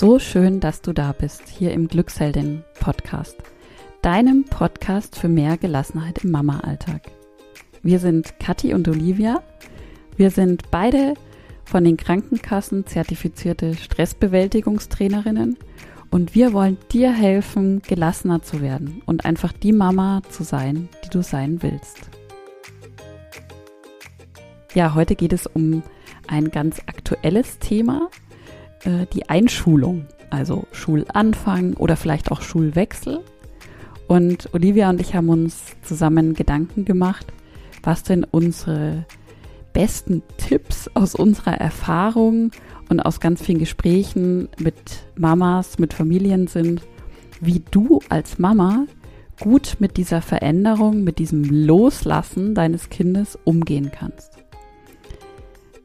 So schön, dass du da bist, hier im Glücksheldin Podcast, deinem Podcast für mehr Gelassenheit im Mama-Alltag. Wir sind Kathi und Olivia. Wir sind beide von den Krankenkassen zertifizierte Stressbewältigungstrainerinnen und wir wollen dir helfen, gelassener zu werden und einfach die Mama zu sein, die du sein willst. Ja, heute geht es um ein ganz aktuelles Thema, äh, die Einschulung, also Schulanfang oder vielleicht auch Schulwechsel. Und Olivia und ich haben uns zusammen Gedanken gemacht, was denn unsere besten Tipps aus unserer Erfahrung und aus ganz vielen Gesprächen mit Mamas, mit Familien sind, wie du als Mama gut mit dieser Veränderung, mit diesem Loslassen deines Kindes umgehen kannst.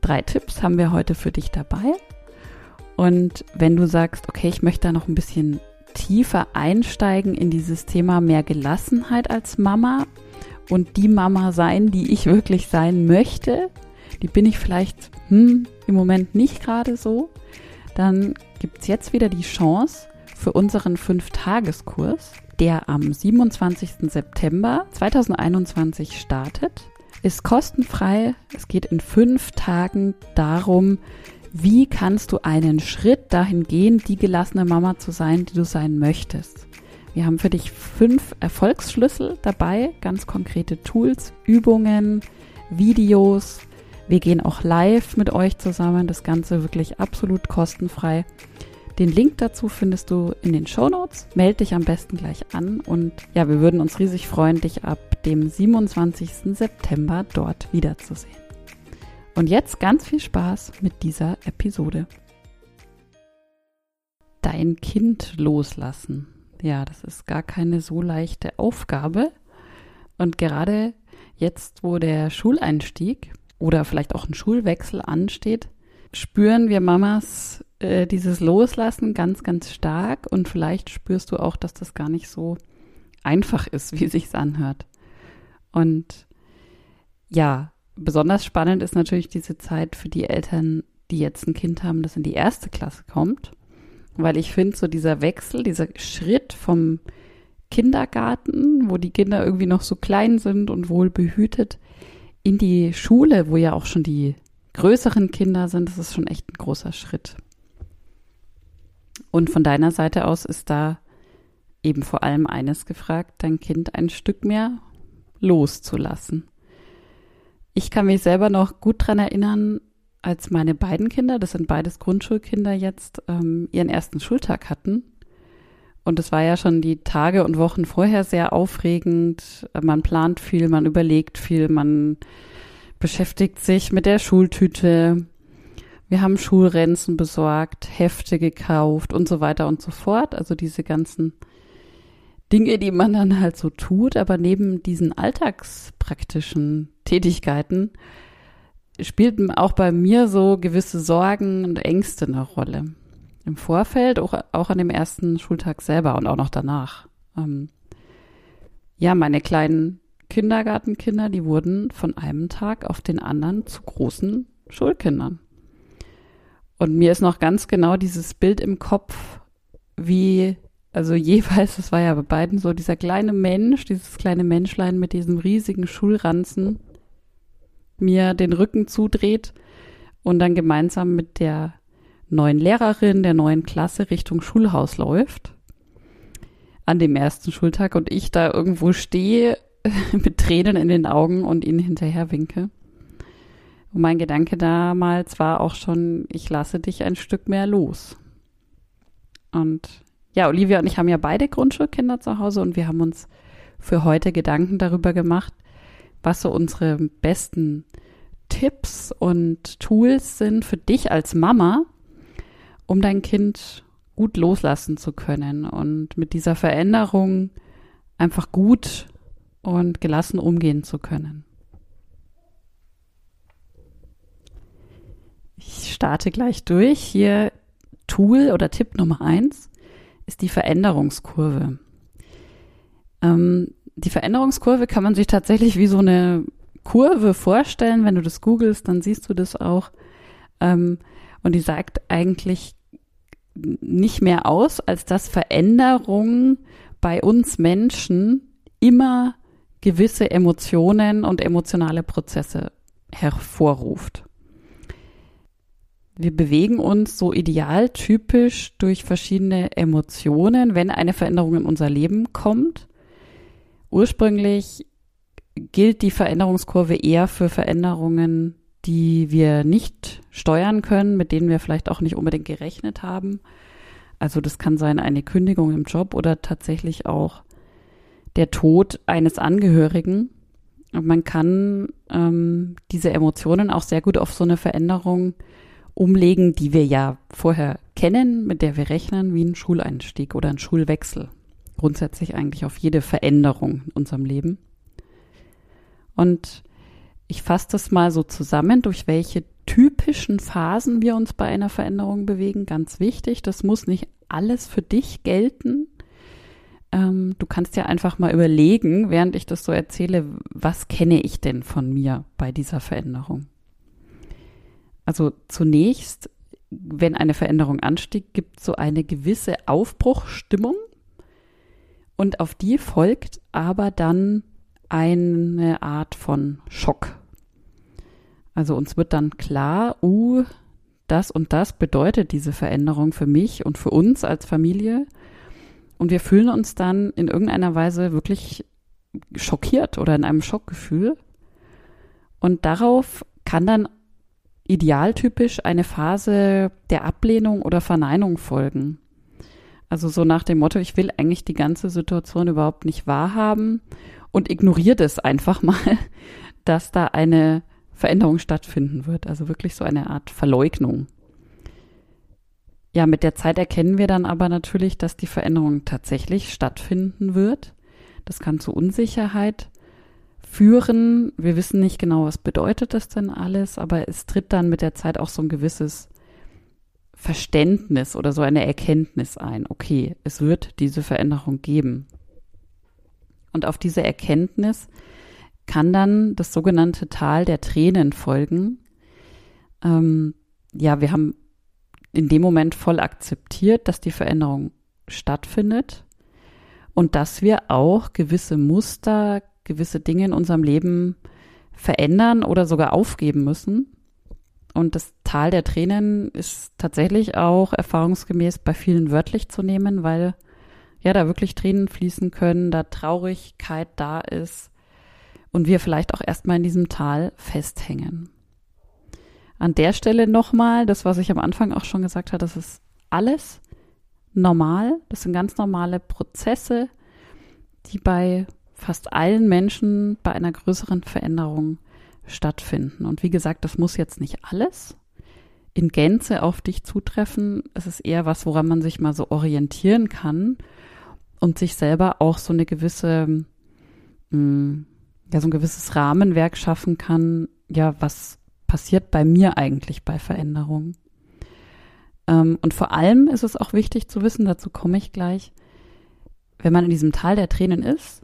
Drei Tipps haben wir heute für dich dabei. Und wenn du sagst, okay, ich möchte da noch ein bisschen tiefer einsteigen in dieses Thema mehr Gelassenheit als Mama und die Mama sein, die ich wirklich sein möchte, die bin ich vielleicht hm, im Moment nicht gerade so, dann gibt es jetzt wieder die Chance für unseren Fünf-Tageskurs, der am 27. September 2021 startet. Ist kostenfrei. Es geht in fünf Tagen darum, wie kannst du einen Schritt dahin gehen, die gelassene Mama zu sein, die du sein möchtest. Wir haben für dich fünf Erfolgsschlüssel dabei, ganz konkrete Tools, Übungen, Videos. Wir gehen auch live mit euch zusammen, das Ganze wirklich absolut kostenfrei. Den Link dazu findest du in den Show Notes. Meld dich am besten gleich an und ja, wir würden uns riesig freuen, dich ab dem 27. September dort wiederzusehen. Und jetzt ganz viel Spaß mit dieser Episode. Dein Kind loslassen. Ja, das ist gar keine so leichte Aufgabe. Und gerade jetzt, wo der Schuleinstieg oder vielleicht auch ein Schulwechsel ansteht, spüren wir Mamas äh, dieses Loslassen ganz, ganz stark. Und vielleicht spürst du auch, dass das gar nicht so einfach ist, wie sich's anhört. Und ja, besonders spannend ist natürlich diese Zeit für die Eltern, die jetzt ein Kind haben, das in die erste Klasse kommt. Weil ich finde, so dieser Wechsel, dieser Schritt vom Kindergarten, wo die Kinder irgendwie noch so klein sind und wohl behütet, in die Schule, wo ja auch schon die größeren Kinder sind, das ist schon echt ein großer Schritt. Und von deiner Seite aus ist da eben vor allem eines gefragt, dein Kind ein Stück mehr loszulassen. Ich kann mich selber noch gut dran erinnern, als meine beiden Kinder, das sind beides Grundschulkinder jetzt, ähm, ihren ersten Schultag hatten. Und es war ja schon die Tage und Wochen vorher sehr aufregend. Man plant viel, man überlegt viel, man beschäftigt sich mit der Schultüte. Wir haben Schulrenzen besorgt, Hefte gekauft und so weiter und so fort. Also diese ganzen Dinge, die man dann halt so tut, aber neben diesen alltagspraktischen Tätigkeiten spielten auch bei mir so gewisse Sorgen und Ängste eine Rolle. Im Vorfeld, auch, auch an dem ersten Schultag selber und auch noch danach. Ähm, ja, meine kleinen Kindergartenkinder, die wurden von einem Tag auf den anderen zu großen Schulkindern. Und mir ist noch ganz genau dieses Bild im Kopf, wie also jeweils, das war ja bei beiden so, dieser kleine Mensch, dieses kleine Menschlein mit diesem riesigen Schulranzen mir den Rücken zudreht und dann gemeinsam mit der neuen Lehrerin der neuen Klasse Richtung Schulhaus läuft. An dem ersten Schultag und ich da irgendwo stehe mit Tränen in den Augen und ihnen hinterher winke. Und mein Gedanke damals war auch schon, ich lasse dich ein Stück mehr los. Und ja, Olivia und ich haben ja beide Grundschulkinder zu Hause und wir haben uns für heute Gedanken darüber gemacht, was so unsere besten Tipps und Tools sind für dich als Mama, um dein Kind gut loslassen zu können und mit dieser Veränderung einfach gut und gelassen umgehen zu können. Ich starte gleich durch. Hier Tool oder Tipp Nummer eins ist die Veränderungskurve. Ähm, die Veränderungskurve kann man sich tatsächlich wie so eine Kurve vorstellen. Wenn du das googelst, dann siehst du das auch. Ähm, und die sagt eigentlich nicht mehr aus, als dass Veränderung bei uns Menschen immer gewisse Emotionen und emotionale Prozesse hervorruft. Wir bewegen uns so idealtypisch durch verschiedene Emotionen, wenn eine Veränderung in unser Leben kommt. Ursprünglich gilt die Veränderungskurve eher für Veränderungen, die wir nicht steuern können, mit denen wir vielleicht auch nicht unbedingt gerechnet haben. Also das kann sein eine Kündigung im Job oder tatsächlich auch der Tod eines Angehörigen. Und man kann ähm, diese Emotionen auch sehr gut auf so eine Veränderung umlegen, die wir ja vorher kennen, mit der wir rechnen, wie ein Schuleinstieg oder ein Schulwechsel. Grundsätzlich eigentlich auf jede Veränderung in unserem Leben. Und ich fasse das mal so zusammen, durch welche typischen Phasen wir uns bei einer Veränderung bewegen. Ganz wichtig, das muss nicht alles für dich gelten. Ähm, du kannst ja einfach mal überlegen, während ich das so erzähle, was kenne ich denn von mir bei dieser Veränderung? Also zunächst, wenn eine Veränderung anstieg, gibt so eine gewisse Aufbruchstimmung und auf die folgt aber dann eine Art von Schock. Also uns wird dann klar, uh, das und das bedeutet diese Veränderung für mich und für uns als Familie. Und wir fühlen uns dann in irgendeiner Weise wirklich schockiert oder in einem Schockgefühl. Und darauf kann dann idealtypisch eine Phase der Ablehnung oder Verneinung folgen. Also so nach dem Motto, ich will eigentlich die ganze Situation überhaupt nicht wahrhaben und ignoriert es einfach mal, dass da eine Veränderung stattfinden wird. Also wirklich so eine Art Verleugnung. Ja, mit der Zeit erkennen wir dann aber natürlich, dass die Veränderung tatsächlich stattfinden wird. Das kann zu Unsicherheit führen. Wir wissen nicht genau, was bedeutet das denn alles, aber es tritt dann mit der Zeit auch so ein gewisses Verständnis oder so eine Erkenntnis ein. Okay, es wird diese Veränderung geben. Und auf diese Erkenntnis kann dann das sogenannte Tal der Tränen folgen. Ähm, ja, wir haben in dem Moment voll akzeptiert, dass die Veränderung stattfindet und dass wir auch gewisse Muster, gewisse Dinge in unserem Leben verändern oder sogar aufgeben müssen. Und das Tal der Tränen ist tatsächlich auch erfahrungsgemäß bei vielen wörtlich zu nehmen, weil ja, da wirklich Tränen fließen können, da Traurigkeit da ist und wir vielleicht auch erstmal in diesem Tal festhängen. An der Stelle nochmal, das, was ich am Anfang auch schon gesagt habe, das ist alles normal. Das sind ganz normale Prozesse, die bei fast allen Menschen bei einer größeren Veränderung stattfinden. Und wie gesagt, das muss jetzt nicht alles in Gänze auf dich zutreffen. Es ist eher was, woran man sich mal so orientieren kann und sich selber auch so eine gewisse, mh, mm, ja, so ein gewisses Rahmenwerk schaffen kann, ja, was passiert bei mir eigentlich bei Veränderungen. Ähm, und vor allem ist es auch wichtig zu wissen, dazu komme ich gleich, wenn man in diesem Tal der Tränen ist,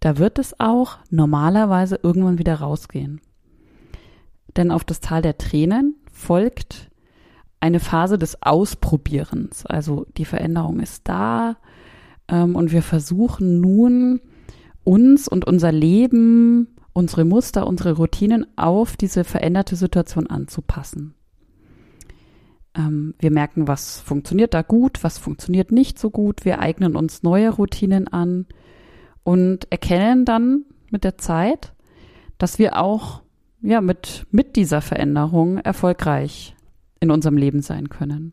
da wird es auch normalerweise irgendwann wieder rausgehen. Denn auf das Tal der Tränen folgt eine Phase des Ausprobierens. Also die Veränderung ist da, ähm, und wir versuchen nun, uns und unser Leben, unsere Muster, unsere Routinen auf diese veränderte Situation anzupassen. Ähm, wir merken, was funktioniert da gut, was funktioniert nicht so gut. Wir eignen uns neue Routinen an und erkennen dann mit der Zeit, dass wir auch ja, mit, mit dieser Veränderung erfolgreich in unserem Leben sein können.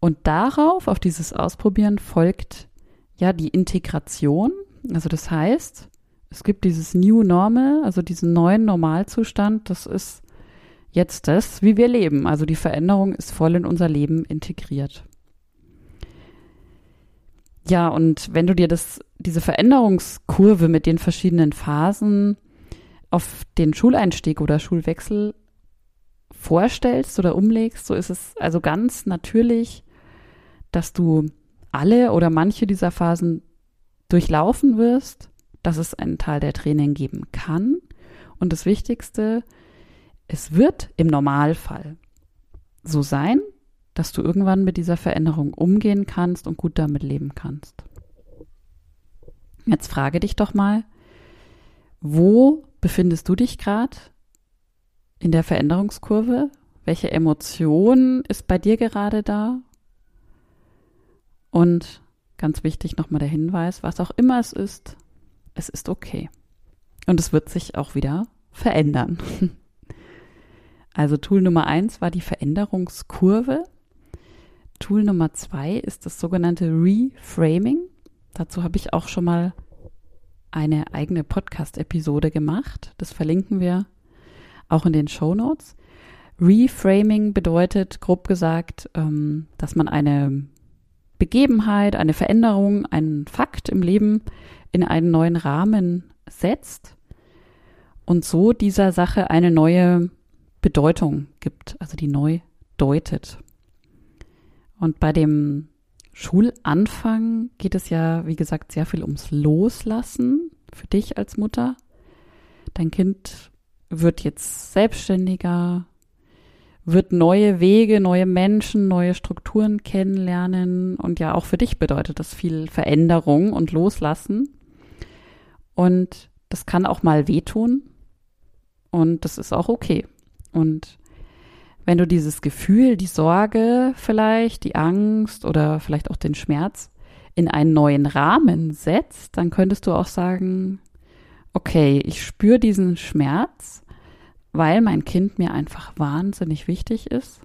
Und darauf, auf dieses Ausprobieren, folgt ja die Integration. Also das heißt, es gibt dieses New Normal, also diesen neuen Normalzustand. Das ist jetzt das, wie wir leben. Also die Veränderung ist voll in unser Leben integriert. Ja, und wenn du dir das, diese Veränderungskurve mit den verschiedenen Phasen auf den Schuleinstieg oder Schulwechsel vorstellst oder umlegst, so ist es also ganz natürlich dass du alle oder manche dieser Phasen durchlaufen wirst, dass es einen Teil der Training geben kann. Und das Wichtigste, es wird im Normalfall so sein, dass du irgendwann mit dieser Veränderung umgehen kannst und gut damit leben kannst. Jetzt frage dich doch mal, wo befindest du dich gerade in der Veränderungskurve? Welche Emotion ist bei dir gerade da? Und ganz wichtig nochmal der Hinweis, was auch immer es ist, es ist okay. Und es wird sich auch wieder verändern. Also Tool Nummer eins war die Veränderungskurve. Tool Nummer zwei ist das sogenannte Reframing. Dazu habe ich auch schon mal eine eigene Podcast-Episode gemacht. Das verlinken wir auch in den Show Notes. Reframing bedeutet, grob gesagt, ähm, dass man eine Begebenheit, eine Veränderung, einen Fakt im Leben in einen neuen Rahmen setzt und so dieser Sache eine neue Bedeutung gibt, also die neu deutet. Und bei dem Schulanfang geht es ja, wie gesagt, sehr viel ums Loslassen für dich als Mutter. Dein Kind wird jetzt selbstständiger, wird neue Wege, neue Menschen, neue Strukturen kennenlernen und ja auch für dich bedeutet das viel Veränderung und Loslassen. Und das kann auch mal wehtun und das ist auch okay. Und wenn du dieses Gefühl, die Sorge vielleicht, die Angst oder vielleicht auch den Schmerz in einen neuen Rahmen setzt, dann könntest du auch sagen, okay, ich spüre diesen Schmerz, weil mein Kind mir einfach wahnsinnig wichtig ist.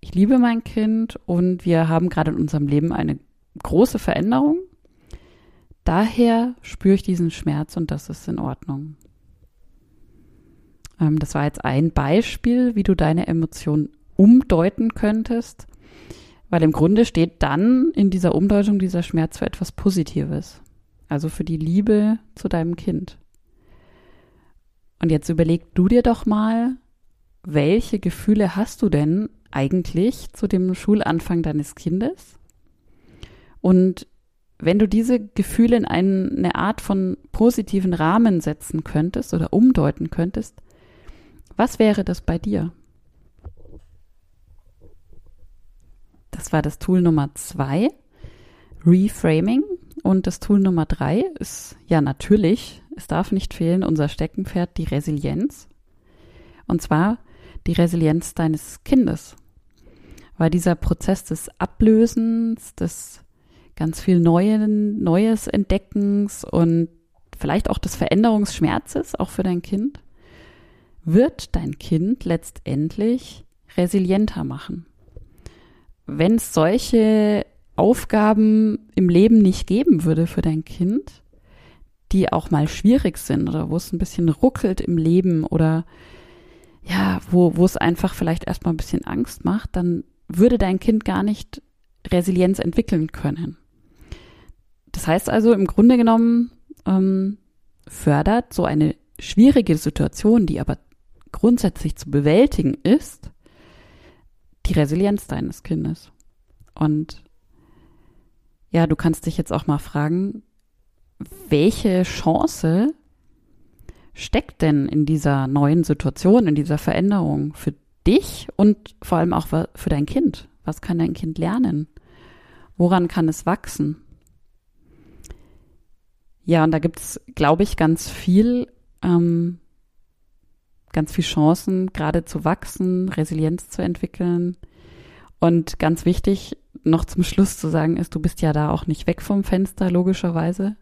Ich liebe mein Kind und wir haben gerade in unserem Leben eine große Veränderung. Daher spüre ich diesen Schmerz und das ist in Ordnung. Ähm, das war jetzt ein Beispiel, wie du deine Emotionen umdeuten könntest, weil im Grunde steht dann in dieser Umdeutung dieser Schmerz für etwas Positives, also für die Liebe zu deinem Kind. Und jetzt überleg du dir doch mal, welche Gefühle hast du denn eigentlich zu dem Schulanfang deines Kindes? Und wenn du diese Gefühle in eine Art von positiven Rahmen setzen könntest oder umdeuten könntest, was wäre das bei dir? Das war das Tool Nummer zwei, Reframing. Und das Tool Nummer drei ist ja natürlich, es darf nicht fehlen, unser Steckenpferd, die Resilienz. Und zwar die Resilienz deines Kindes. Weil dieser Prozess des Ablösens, des ganz viel Neuen, Neues Entdeckens und vielleicht auch des Veränderungsschmerzes, auch für dein Kind, wird dein Kind letztendlich resilienter machen. Wenn es solche Aufgaben im Leben nicht geben würde für dein Kind, die auch mal schwierig sind oder wo es ein bisschen ruckelt im Leben oder ja, wo, wo es einfach vielleicht erstmal ein bisschen Angst macht, dann würde dein Kind gar nicht Resilienz entwickeln können. Das heißt also, im Grunde genommen ähm, fördert so eine schwierige Situation, die aber grundsätzlich zu bewältigen ist, die Resilienz deines Kindes. Und ja, du kannst dich jetzt auch mal fragen, welche Chance steckt denn in dieser neuen Situation, in dieser Veränderung für dich und vor allem auch für dein Kind? Was kann dein Kind lernen? Woran kann es wachsen? Ja, und da gibt es, glaube ich, ganz viel, ähm, ganz viel Chancen, gerade zu wachsen, Resilienz zu entwickeln. Und ganz wichtig, noch zum Schluss zu sagen, ist, du bist ja da auch nicht weg vom Fenster, logischerweise.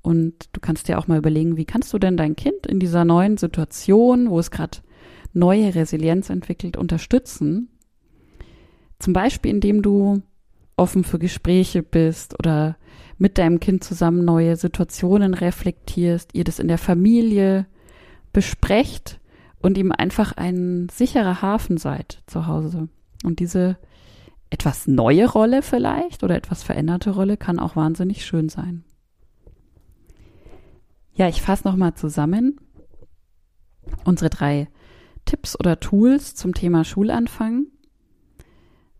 Und du kannst dir auch mal überlegen, wie kannst du denn dein Kind in dieser neuen Situation, wo es gerade neue Resilienz entwickelt, unterstützen? Zum Beispiel, indem du offen für Gespräche bist oder mit deinem Kind zusammen neue Situationen reflektierst, ihr das in der Familie besprecht und ihm einfach ein sicherer Hafen seid zu Hause. Und diese etwas neue Rolle vielleicht oder etwas veränderte Rolle kann auch wahnsinnig schön sein. Ja, ich fasse nochmal zusammen. Unsere drei Tipps oder Tools zum Thema Schulanfang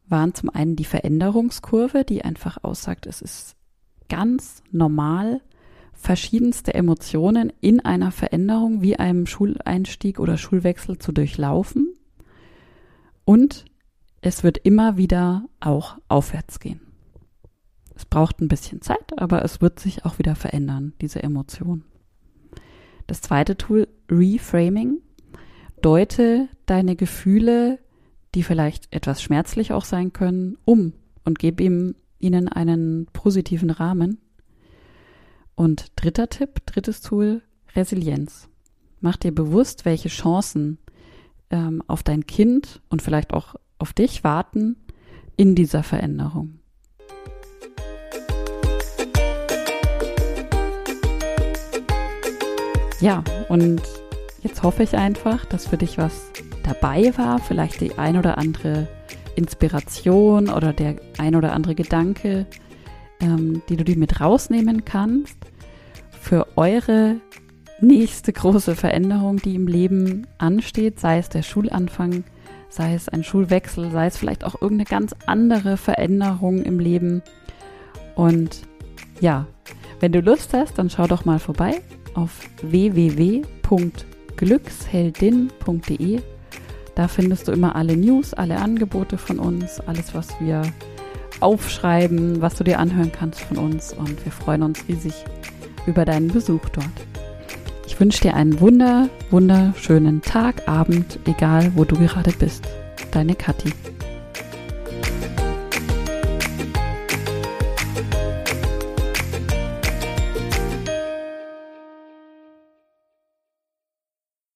waren zum einen die Veränderungskurve, die einfach aussagt, es ist ganz normal, verschiedenste Emotionen in einer Veränderung wie einem Schuleinstieg oder Schulwechsel zu durchlaufen. Und es wird immer wieder auch aufwärts gehen. Es braucht ein bisschen Zeit, aber es wird sich auch wieder verändern, diese Emotion. Das zweite Tool, Reframing, deute deine Gefühle, die vielleicht etwas schmerzlich auch sein können, um und gib ihm, ihnen einen positiven Rahmen. Und dritter Tipp, drittes Tool, Resilienz. Mach dir bewusst, welche Chancen ähm, auf dein Kind und vielleicht auch auf dich warten in dieser Veränderung. Ja, und jetzt hoffe ich einfach, dass für dich was dabei war, vielleicht die ein oder andere Inspiration oder der ein oder andere Gedanke, ähm, die du dir mit rausnehmen kannst für eure nächste große Veränderung, die im Leben ansteht, sei es der Schulanfang, sei es ein Schulwechsel, sei es vielleicht auch irgendeine ganz andere Veränderung im Leben. Und ja, wenn du Lust hast, dann schau doch mal vorbei auf www.glücksheldin.de. Da findest du immer alle News, alle Angebote von uns, alles, was wir aufschreiben, was du dir anhören kannst von uns. Und wir freuen uns riesig über deinen Besuch dort. Ich wünsche dir einen wunder, wunderschönen Tag, Abend, egal wo du gerade bist. Deine Kathi.